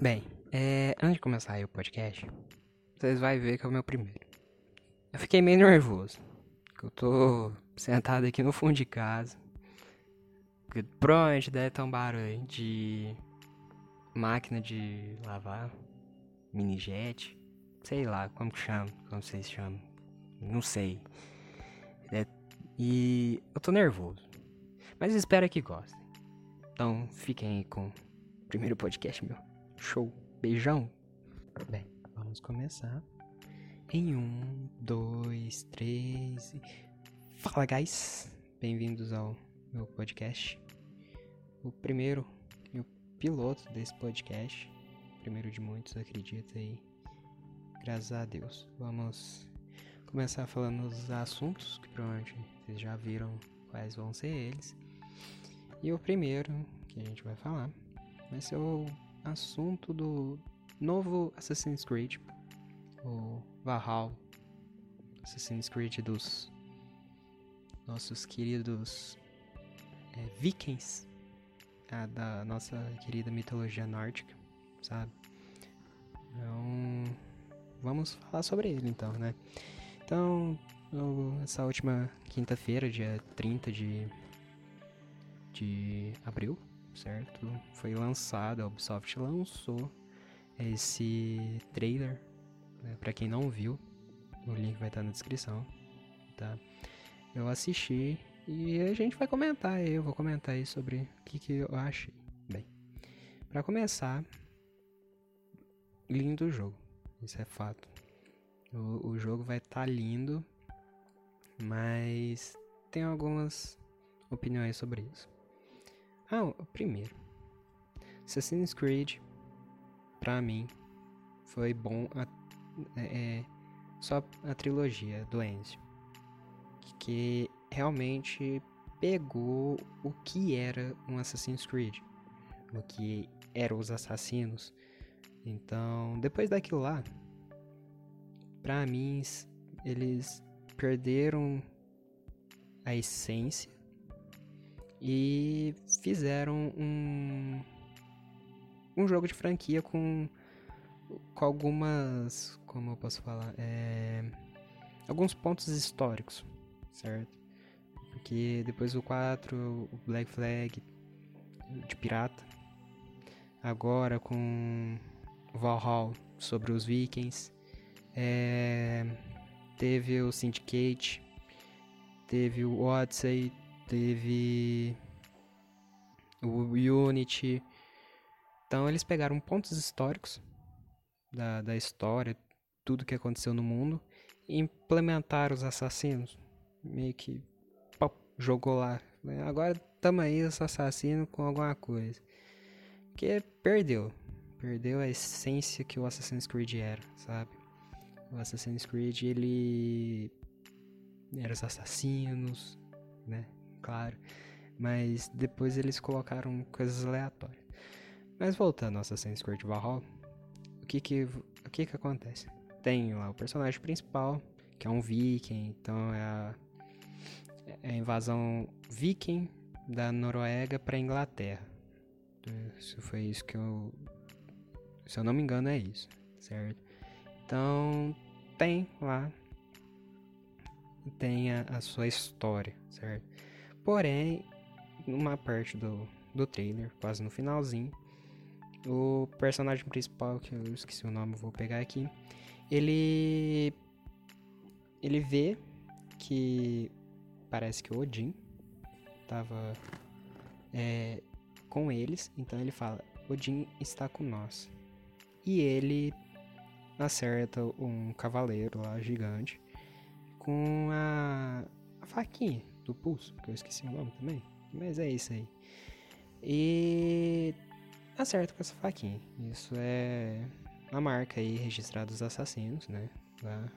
Bem, é, antes de começar aí o podcast, vocês vão ver que é o meu primeiro. Eu fiquei meio nervoso. que Eu tô sentado aqui no fundo de casa. Porque provavelmente deve ter um barulho de máquina de lavar, mini jet, sei lá como que chama, como vocês chamam, não sei. É, e eu tô nervoso, mas espero que gostem. Então fiquem aí com o primeiro podcast meu. Show, beijão. Bem, vamos começar. Em um, dois, três. e- Fala, guys! Bem-vindos ao meu podcast. O primeiro e o piloto desse podcast. Primeiro de muitos, acredito aí. Graças a Deus. Vamos começar falando os assuntos que provavelmente vocês já viram quais vão ser eles. E o primeiro que a gente vai falar vai ser o assunto do novo Assassin's Creed, o Valhalla, Assassin's Creed dos nossos queridos é, vikings, da nossa querida mitologia nórdica, sabe? Então, vamos falar sobre ele então, né? Então, essa última quinta-feira, dia 30 de, de abril, certo? Foi lançado, a Ubisoft lançou esse trailer, né? Pra quem não viu, o link vai estar na descrição, tá? Eu assisti e a gente vai comentar, eu vou comentar aí sobre o que, que eu achei. Bem, pra começar, lindo o jogo, isso é fato. O, o jogo vai estar lindo, mas tem algumas opiniões sobre isso. Ah, primeiro. Assassin's Creed, pra mim, foi bom a- é, é, só a trilogia do Ezio. Que realmente pegou o que era um Assassin's Creed. O que eram os assassinos. Então, depois daquilo lá, pra mim, eles perderam a essência e fizeram um um jogo de franquia com com algumas como eu posso falar é, alguns pontos históricos certo? Porque depois do 4 o Black Flag de pirata. Agora com Valhalla sobre os vikings. É, teve o Syndicate teve o Odyssey teve o Unity. Então eles pegaram pontos históricos da, da história, tudo que aconteceu no mundo, e implementaram os assassinos. Meio que pop, jogou lá. Agora tamo aí os assassinos com alguma coisa. Que perdeu. Perdeu a essência que o Assassin's Creed era, sabe? O Assassin's Creed, ele era os assassinos, né? Claro. Mas depois eles colocaram coisas aleatórias. Mas voltando ao Assassin's Creed Valhalla, o que que, o que que acontece? Tem lá o personagem principal, que é um viking, então é a, é a invasão viking da Noruega para Inglaterra. Isso foi isso que eu... Se eu não me engano é isso, certo? Então, tem lá tem a, a sua história, certo? Porém, numa parte do, do trailer, quase no finalzinho, o personagem principal, que eu esqueci o nome, vou pegar aqui, ele ele vê que parece que o Odin tava é, com eles, então ele fala: Odin está com nós. E ele acerta um cavaleiro lá gigante com a, a faquinha do pulso, que eu esqueci o nome também. Mas é isso aí. E acerta com essa faquinha. Isso é a marca aí registrada dos assassinos, né? Da,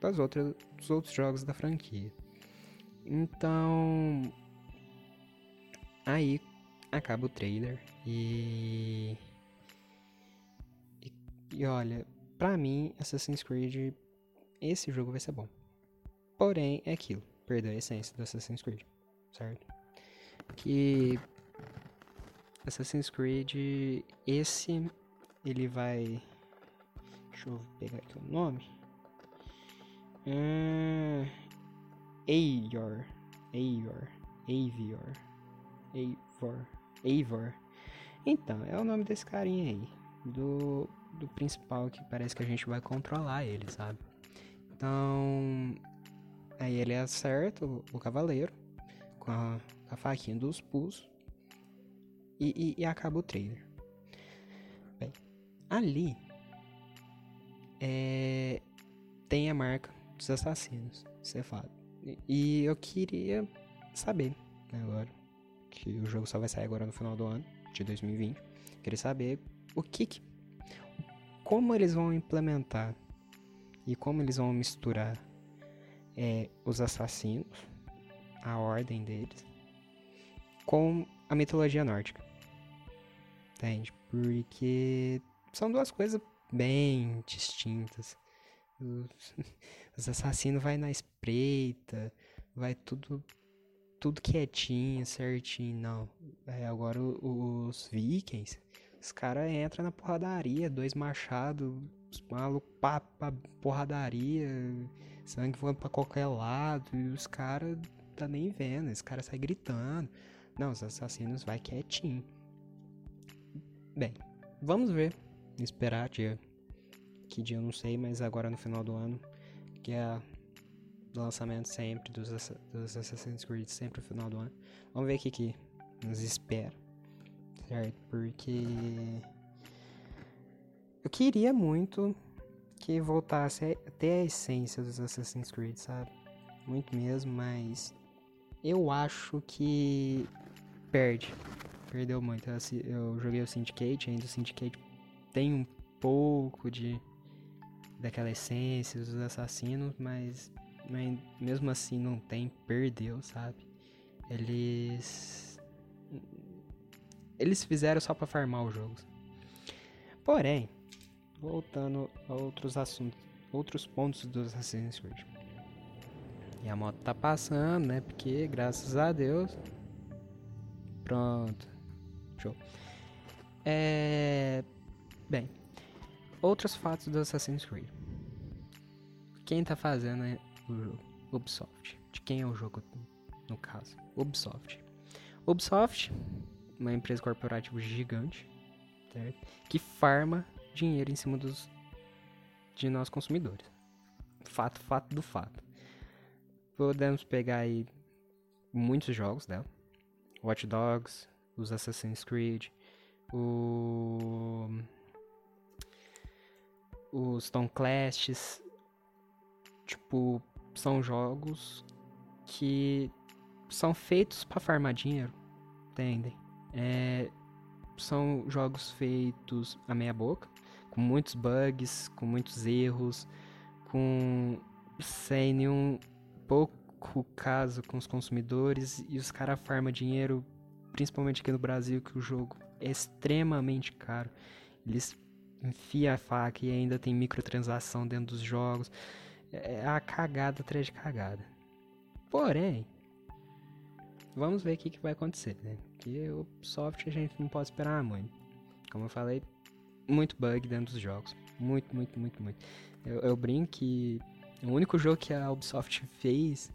das outras, dos outros jogos da franquia. Então. Aí acaba o trailer e. E, e olha, pra mim, Assassin's Creed, esse jogo vai ser bom. Porém, é aquilo. Perdeu a essência do Assassin's Creed, certo? Que Assassin's Creed, esse ele vai. Deixa eu pegar aqui o nome. Uh, Eivor. Eivor. Eivor. Eivor. Eivor. Então, é o nome desse carinha aí. Do, do principal que parece que a gente vai controlar ele, sabe? Então. Aí ele acerta o, o cavaleiro com a, a faquinha dos pulsos. E, e, e acaba o trailer. Bem, ali é, tem a marca dos assassinos, cefado. E, e eu queria saber, né, agora, que o jogo só vai sair agora no final do ano, de 2020. Queria saber o que, que como eles vão implementar e como eles vão misturar é, os assassinos, a ordem deles, com a mitologia nórdica. Entende? Porque são duas coisas bem distintas. Os, os assassinos vai na espreita, vai tudo tudo quietinho, certinho. Não. É, agora os vikings, os caras entram na porradaria, dois machados, os malucos pá, pá, porradaria, sangue voando pra qualquer lado, e os caras tá nem vendo, os caras saem gritando. Não, os assassinos vai quietinho. Bem, vamos ver. Esperar dia. Que dia eu não sei, mas agora no final do ano. Que é o lançamento sempre dos, dos Assassin's Creed, sempre no final do ano. Vamos ver o que, que nos espera. Certo? Porque. Eu queria muito que voltasse a ter a essência dos Assassin's Creed, sabe? Muito mesmo, mas eu acho que perde. Perdeu muito. Eu joguei o Syndicate, ainda o Syndicate tem um pouco de daquela essência dos assassinos, mas, mas mesmo assim não tem, perdeu, sabe? Eles eles fizeram só para farmar os jogos. Porém, voltando a outros assuntos, outros pontos dos Assassin's Creed. E a moto tá passando, né? Porque graças a Deus. Pronto. Show. É. Bem. Outros fatos do Assassin's Creed. Quem tá fazendo é o jogo? Ubisoft. De quem é o jogo, no caso? Ubisoft. Ubisoft, uma empresa corporativa gigante, certo? Que farma dinheiro em cima dos de nós consumidores. Fato, fato do fato. Podemos pegar aí muitos jogos dela. Watch Dogs, os Assassin's Creed, o os Tom Clashes, tipo, são jogos que são feitos para farmar dinheiro, entendem? É, são jogos feitos a meia boca, com muitos bugs, com muitos erros, com sem nenhum pouco caso com os consumidores e os caras farmam dinheiro, principalmente aqui no Brasil, que o jogo é extremamente caro. Eles enfiam a faca e ainda tem microtransação dentro dos jogos. É a cagada atrás de cagada. Porém, vamos ver o que, que vai acontecer, né? Porque o software a gente não pode esperar muito. Como eu falei, muito bug dentro dos jogos. Muito, muito, muito, muito. Eu, eu brinco que o único jogo que a Ubisoft fez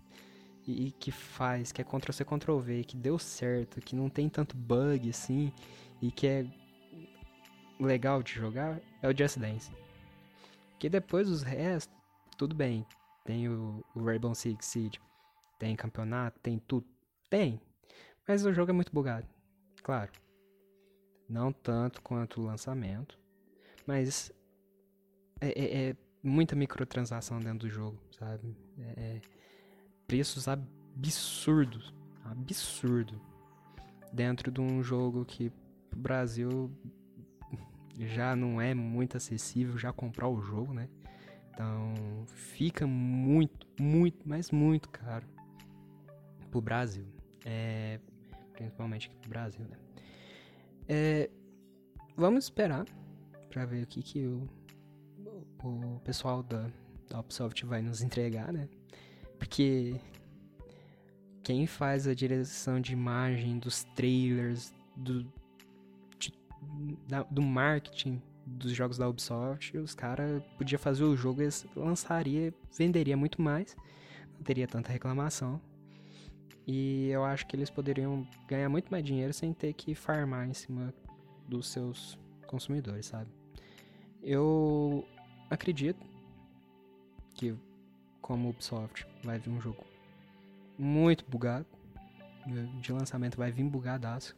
e, e que faz, que é Ctrl-C, Ctrl-V, que deu certo, que não tem tanto bug assim, e que é legal de jogar, é o Just Dance. Que depois os restos, tudo bem. Tem o, o Rainbow Six Siege, tem campeonato, tem tudo. Tem. Mas o jogo é muito bugado. Claro. Não tanto quanto o lançamento. Mas é, é, é muita microtransação dentro do jogo, sabe? É, é, preços absurdos. Absurdo. Dentro de um jogo que pro Brasil já não é muito acessível já comprar o jogo, né? Então fica muito, muito, mas muito caro pro Brasil. É, principalmente aqui pro Brasil, né? É, vamos esperar para ver o que, que o, o pessoal da, da Ubisoft vai nos entregar, né? Porque quem faz a direção de imagem dos trailers, do, de, da, do marketing dos jogos da Ubisoft, os caras podiam fazer o jogo, eles lançaria, venderia muito mais, não teria tanta reclamação. E eu acho que eles poderiam ganhar muito mais dinheiro sem ter que farmar em cima dos seus consumidores, sabe? Eu acredito que, como Ubisoft, vai vir um jogo muito bugado. De lançamento vai vir bugadaço.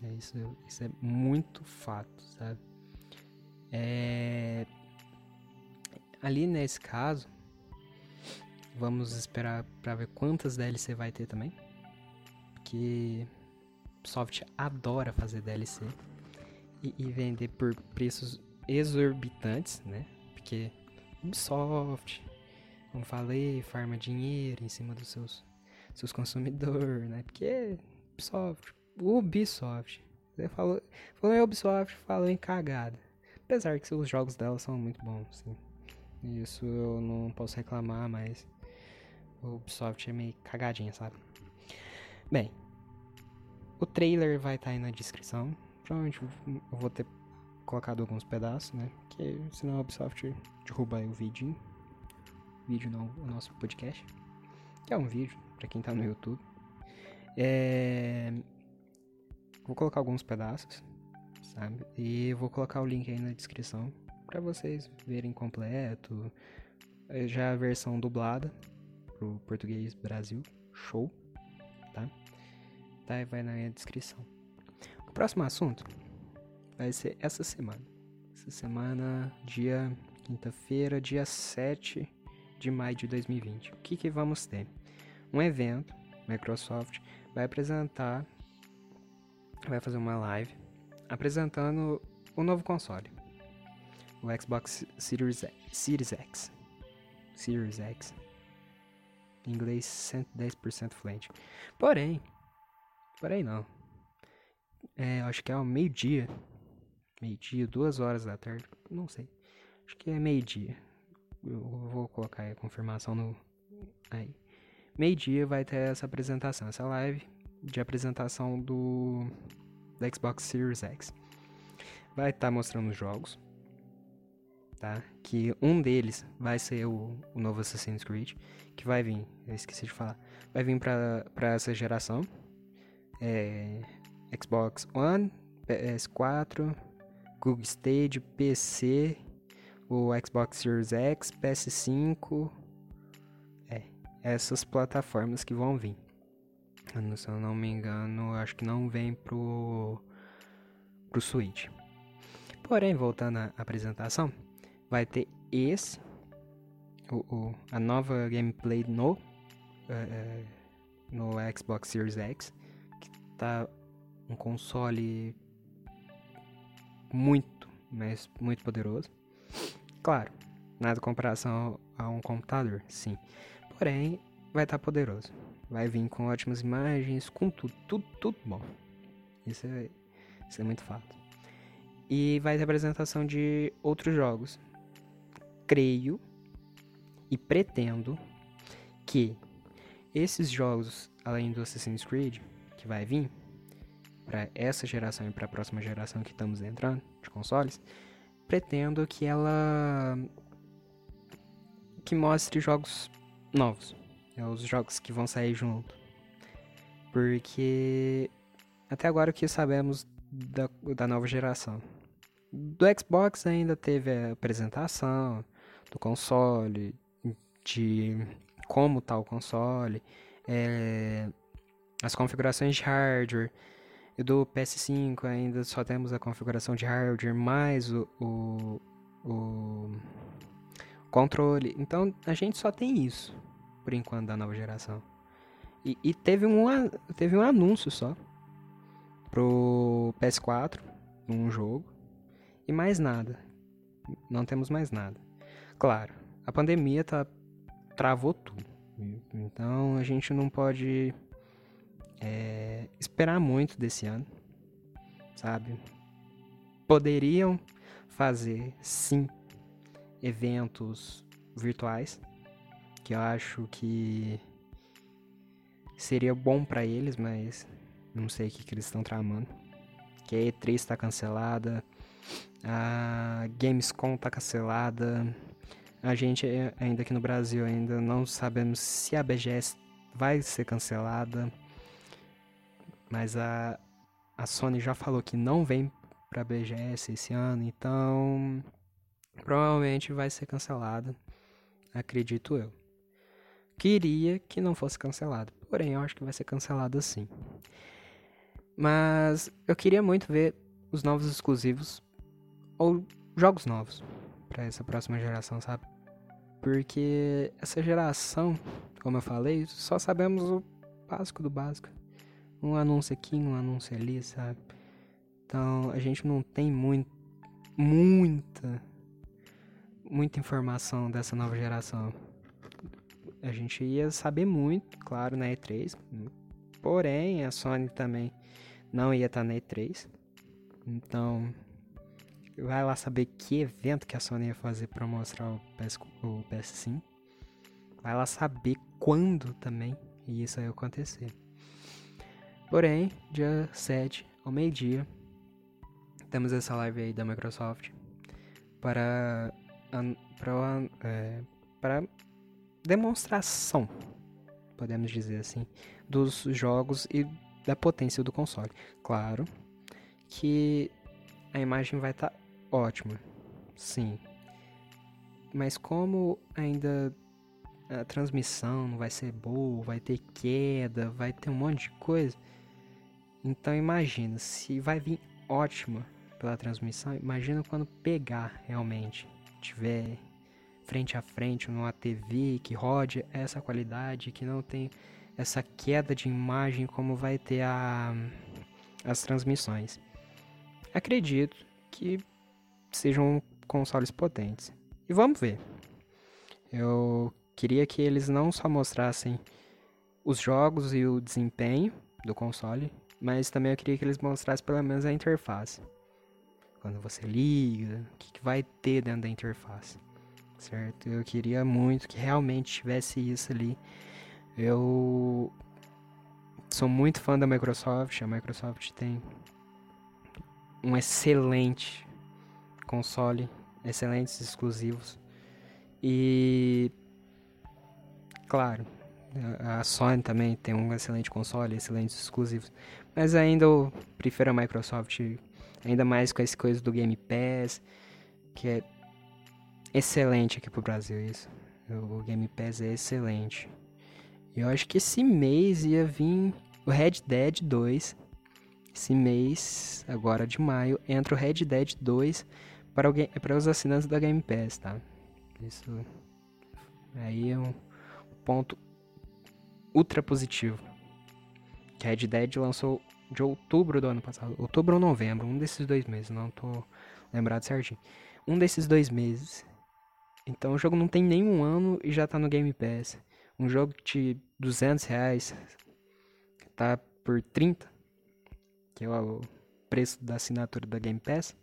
É isso, isso é muito fato, sabe? É... Ali nesse caso, vamos esperar para ver quantas DLC vai ter também. Porque Ubisoft adora fazer DLC e, e vender por preços exorbitantes, né? Porque Ubisoft, como falei, farma dinheiro em cima dos seus, seus consumidores, né? Porque Ubisoft, Ubisoft. Você falou, falou em Ubisoft, falou em cagada. Apesar que os jogos dela são muito bons, sim. Isso eu não posso reclamar, mas o Ubisoft é meio cagadinha, sabe? Bem, o trailer vai estar tá aí na descrição. Provavelmente eu vou ter colocado alguns pedaços, né? Porque senão a Ubisoft derruba o vídeo. Vídeo não, o nosso podcast. Que é um vídeo, para quem tá no YouTube. É... Vou colocar alguns pedaços, sabe? E vou colocar o link aí na descrição para vocês verem completo. É, já a versão dublada pro português Brasil. Show, tá? Tá, vai na descrição. O próximo assunto vai ser essa semana. Essa semana, dia quinta-feira, dia 7 de maio de 2020. O que, que vamos ter? Um evento, Microsoft vai apresentar, vai fazer uma live apresentando o novo console, o Xbox Series, Series X. Series X. Em inglês 110% fluente. Porém, porém não. É, acho que é ao meio-dia meio-dia, duas horas da tarde, não sei. Acho que é meio-dia. Eu vou colocar a confirmação no. Aí. Meio-dia vai ter essa apresentação, essa live de apresentação do, do Xbox Series X. Vai estar tá mostrando os jogos, tá? Que um deles vai ser o, o novo Assassin's Creed, que vai vir, eu esqueci de falar, vai vir para essa geração. É, Xbox One, PS4, Google Stage, PC, o Xbox Series X, PS5. É, essas plataformas que vão vir. Se eu não me engano, acho que não vem pro, pro Switch. Porém, voltando à apresentação, vai ter esse, o, o a nova gameplay no, uh, no Xbox Series X, que tá um console muito, mas muito poderoso. Claro, nada comparação a um computador, sim. Porém, vai estar tá poderoso. Vai vir com ótimas imagens, com tudo, tudo, tudo bom. Isso é, isso é muito fato. E vai ter apresentação de outros jogos. Creio e pretendo que esses jogos, além do Assassin's Creed, que vai vir, para essa geração e para a próxima geração que estamos entrando de consoles, pretendo que ela que mostre jogos novos, é, os jogos que vão sair junto, porque até agora o que sabemos da, da nova geração. Do Xbox ainda teve a apresentação do console, de como tá o console, é, as configurações de hardware, e do PS5 ainda só temos a configuração de hardware mais o, o, o controle. Então a gente só tem isso por enquanto da nova geração. E, e, teve, um, teve um anúncio só pro PS4, um jogo, e mais nada. Não temos mais nada. Claro, a pandemia tá, travou tudo. Então a gente não pode é, esperar muito desse ano, sabe? Poderiam fazer, sim, eventos virtuais, que eu acho que seria bom para eles, mas não sei o que, que eles estão tramando. Que a E3 está cancelada, a Gamescom tá cancelada. A gente é, ainda aqui no Brasil ainda não sabemos se a BGS vai ser cancelada. Mas a, a Sony já falou que não vem pra BGS esse ano, então provavelmente vai ser cancelada, acredito eu. Queria que não fosse cancelado, porém eu acho que vai ser cancelado sim. Mas eu queria muito ver os novos exclusivos ou jogos novos para essa próxima geração, sabe? Porque essa geração, como eu falei, só sabemos o básico do básico. Um anúncio aqui, um anúncio ali, sabe? Então a gente não tem muito, muita, muita informação dessa nova geração. A gente ia saber muito, claro, na E3. Porém, a Sony também não ia estar na E3. Então, vai lá saber que evento que a Sony ia fazer para mostrar o, PS, o PS5. Vai lá saber quando também isso ia acontecer. Porém, dia 7, ao meio-dia, temos essa live aí da Microsoft para, para, é, para demonstração, podemos dizer assim, dos jogos e da potência do console. Claro que a imagem vai estar tá ótima, sim. Mas como ainda a transmissão não vai ser boa, vai ter queda, vai ter um monte de coisa. Então imagina, se vai vir ótima pela transmissão, imagina quando pegar realmente, tiver frente a frente numa TV que rode essa qualidade, que não tem essa queda de imagem como vai ter a, as transmissões. Acredito que sejam consoles potentes. E vamos ver. Eu queria que eles não só mostrassem os jogos e o desempenho do console, mas também eu queria que eles mostrassem pelo menos a interface. Quando você liga, o que, que vai ter dentro da interface, certo? Eu queria muito que realmente tivesse isso ali. Eu sou muito fã da Microsoft, a Microsoft tem um excelente console, excelentes exclusivos. E claro, a Sony também tem um excelente console, excelentes exclusivos. Mas ainda eu prefiro a Microsoft, ainda mais com essa coisa do Game Pass, que é excelente aqui pro Brasil isso. O Game Pass é excelente. Eu acho que esse mês ia vir o Red Dead 2. Esse mês, agora de maio, entra o Red Dead 2 para, o, para os assinantes da Game Pass, tá? Isso aí é um ponto ultra positivo. Que Red Dead lançou de outubro do ano passado. Outubro ou novembro, um desses dois meses, não tô lembrado certinho. Um desses dois meses. Então o jogo não tem nenhum ano e já tá no Game Pass. Um jogo de 200 reais tá por 30, que é o preço da assinatura da Game Pass.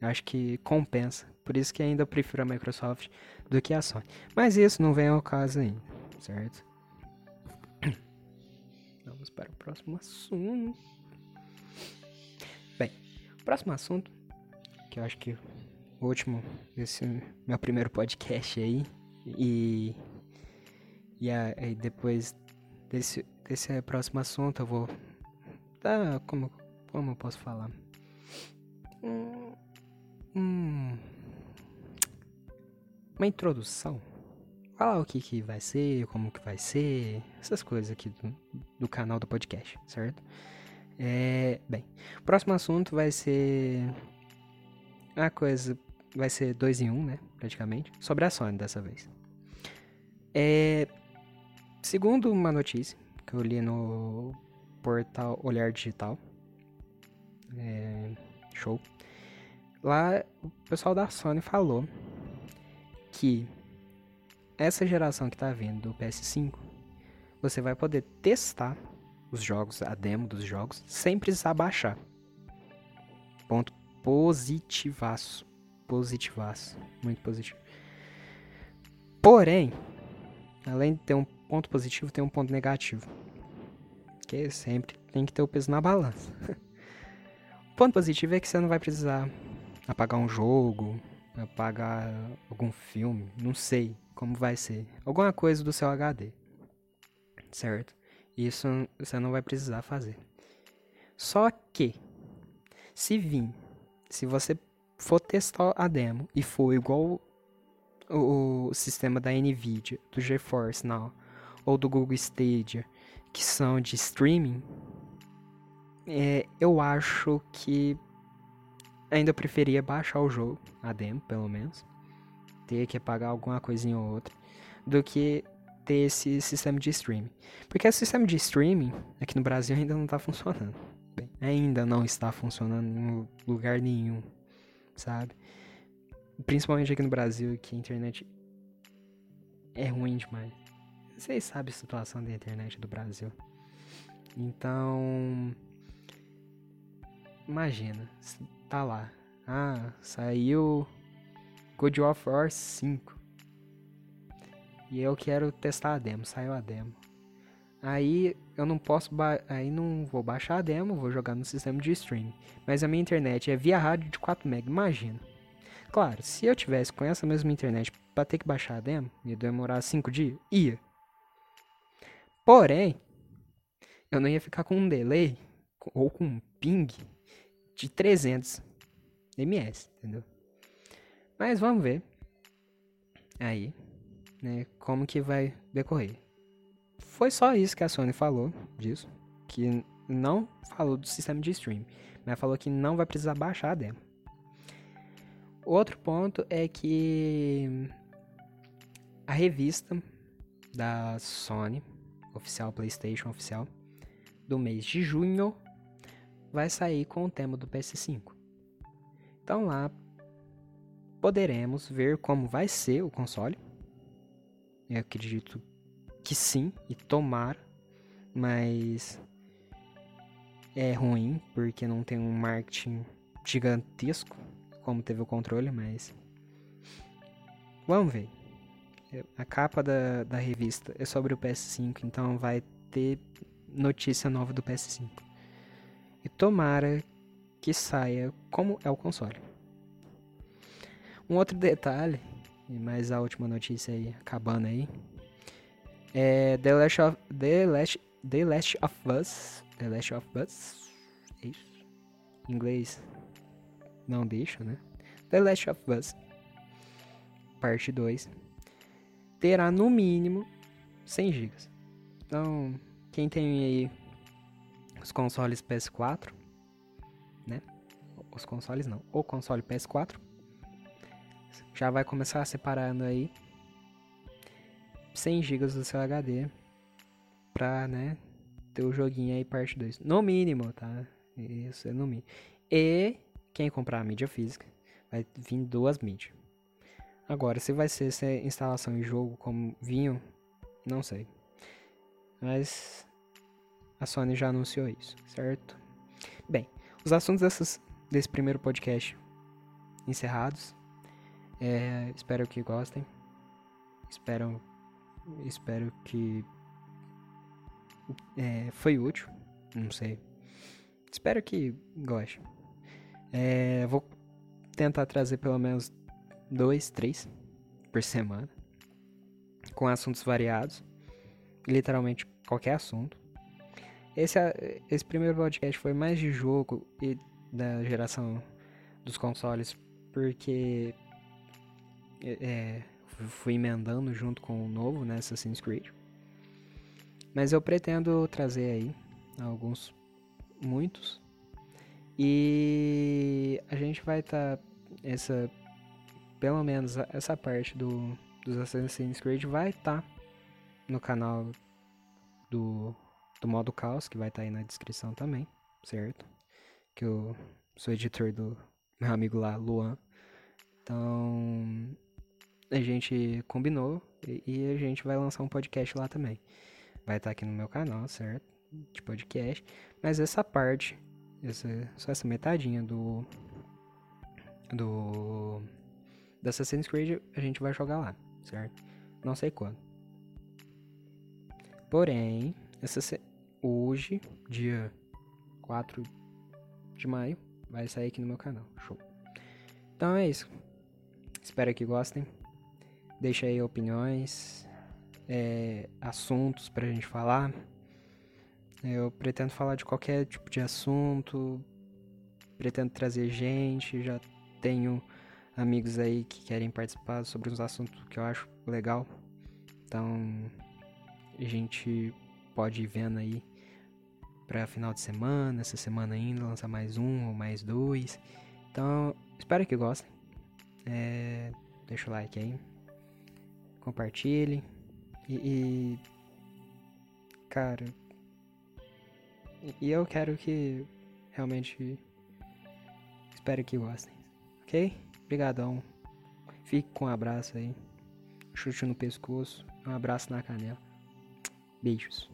Acho que compensa. Por isso que ainda prefiro a Microsoft do que a Sony. Mas isso não vem ao caso ainda, certo? Vamos para o próximo assunto. Bem, o próximo assunto, que eu acho que o último desse meu primeiro podcast aí, e, e aí depois desse, desse próximo assunto eu vou dar, como, como eu posso falar? Hum, hum, uma introdução falar o que, que vai ser, como que vai ser, essas coisas aqui do, do canal do podcast, certo? É, bem, o próximo assunto vai ser a coisa, vai ser dois em um, né, praticamente, sobre a Sony dessa vez. É, segundo uma notícia que eu li no portal Olhar Digital, é, show, lá o pessoal da Sony falou que essa geração que está vindo do PS5, você vai poder testar os jogos, a demo dos jogos, sem precisar baixar. Ponto positivaço. Positivaço. Muito positivo. Porém, além de ter um ponto positivo, tem um ponto negativo. Que sempre tem que ter o peso na balança. o ponto positivo é que você não vai precisar apagar um jogo, pagar algum filme, não sei como vai ser. Alguma coisa do seu HD. Certo? Isso você não vai precisar fazer. Só que, se vir, se você for testar a demo e for igual o, o sistema da Nvidia, do GeForce Now ou do Google Stadia, que são de streaming, é, eu acho que ainda preferia baixar o jogo, a demo pelo menos, ter que pagar alguma coisinha ou outra, do que ter esse sistema de streaming. Porque esse sistema de streaming aqui no Brasil ainda não está funcionando. Bem, ainda não está funcionando em lugar nenhum, sabe? Principalmente aqui no Brasil, que a internet é ruim demais. Vocês sabem a situação da internet do Brasil. Então, imagina, tá lá. Ah, saiu God of War 5. E eu quero testar a demo, saiu a demo. Aí eu não posso, aí não vou baixar a demo, vou jogar no sistema de streaming. Mas a minha internet é via rádio de 4 MB, imagina. Claro, se eu tivesse com essa mesma internet para ter que baixar a demo, ia demorar 5 dias, ia. Porém, eu não ia ficar com um delay ou com um ping de 300 ms, entendeu? Mas vamos ver aí, né, como que vai decorrer. Foi só isso que a Sony falou disso, que não falou do sistema de stream, mas falou que não vai precisar baixar a demo. Outro ponto é que a revista da Sony, oficial PlayStation oficial, do mês de junho, vai sair com o tema do PS5. Então lá poderemos ver como vai ser o console. Eu acredito que sim, e tomar, mas é ruim porque não tem um marketing gigantesco como teve o controle, mas vamos ver. A capa da, da revista é sobre o PS5, então vai ter notícia nova do PS5. E tomara que saia como é o console. Um outro detalhe, e mais a última notícia aí, acabando aí, é The Last of, The Last, The Last of Us. The Last of Us. É isso. Em inglês não deixa, né? The Last of Us. Parte 2. Terá no mínimo 100 GB. Então, quem tem aí os consoles PS4, né? Os consoles não, o console PS4 já vai começar separando aí 100 GB do seu HD pra, né, ter o joguinho aí parte 2. No mínimo, tá? Isso é no mínimo. E quem comprar a mídia física vai vir duas mídias. Agora, se vai ser essa instalação em jogo como vinho, não sei. Mas a Sony já anunciou isso, certo? Bem, os assuntos dessas, desse primeiro podcast encerrados. É, espero que gostem. Espero, espero que é, foi útil. Não sei. Espero que goste. É, vou tentar trazer pelo menos dois, três por semana. Com assuntos variados. Literalmente qualquer assunto. Esse, esse primeiro podcast foi mais de jogo e da geração dos consoles, porque é, fui emendando junto com o novo, né, Assassin's Creed. Mas eu pretendo trazer aí alguns, muitos. E a gente vai estar tá, essa pelo menos essa parte do dos Assassin's Creed vai estar tá no canal do do modo caos, que vai estar tá aí na descrição também, certo? Que eu sou editor do meu amigo lá, Luan. Então, a gente combinou e, e a gente vai lançar um podcast lá também. Vai estar tá aqui no meu canal, certo? De podcast. Mas essa parte, essa, só essa metadinha do. Do. Da Assassin's Creed a gente vai jogar lá, certo? Não sei quando. Porém, essa, hoje, dia 4 de maio, vai sair aqui no meu canal. Show. Então é isso. Espero que gostem. Deixa aí opiniões, é, assuntos pra gente falar. Eu pretendo falar de qualquer tipo de assunto, pretendo trazer gente, já tenho amigos aí que querem participar sobre uns assuntos que eu acho legal. Então, a gente pode ir vendo aí para final de semana, essa semana ainda, lançar mais um ou mais dois. Então, espero que gostem. É, deixa o like aí. Compartilhe. E, e cara, e eu quero que realmente espero que gostem. Ok? Obrigadão. Fique com um abraço aí. Chute no pescoço. Um abraço na canela. Beijos.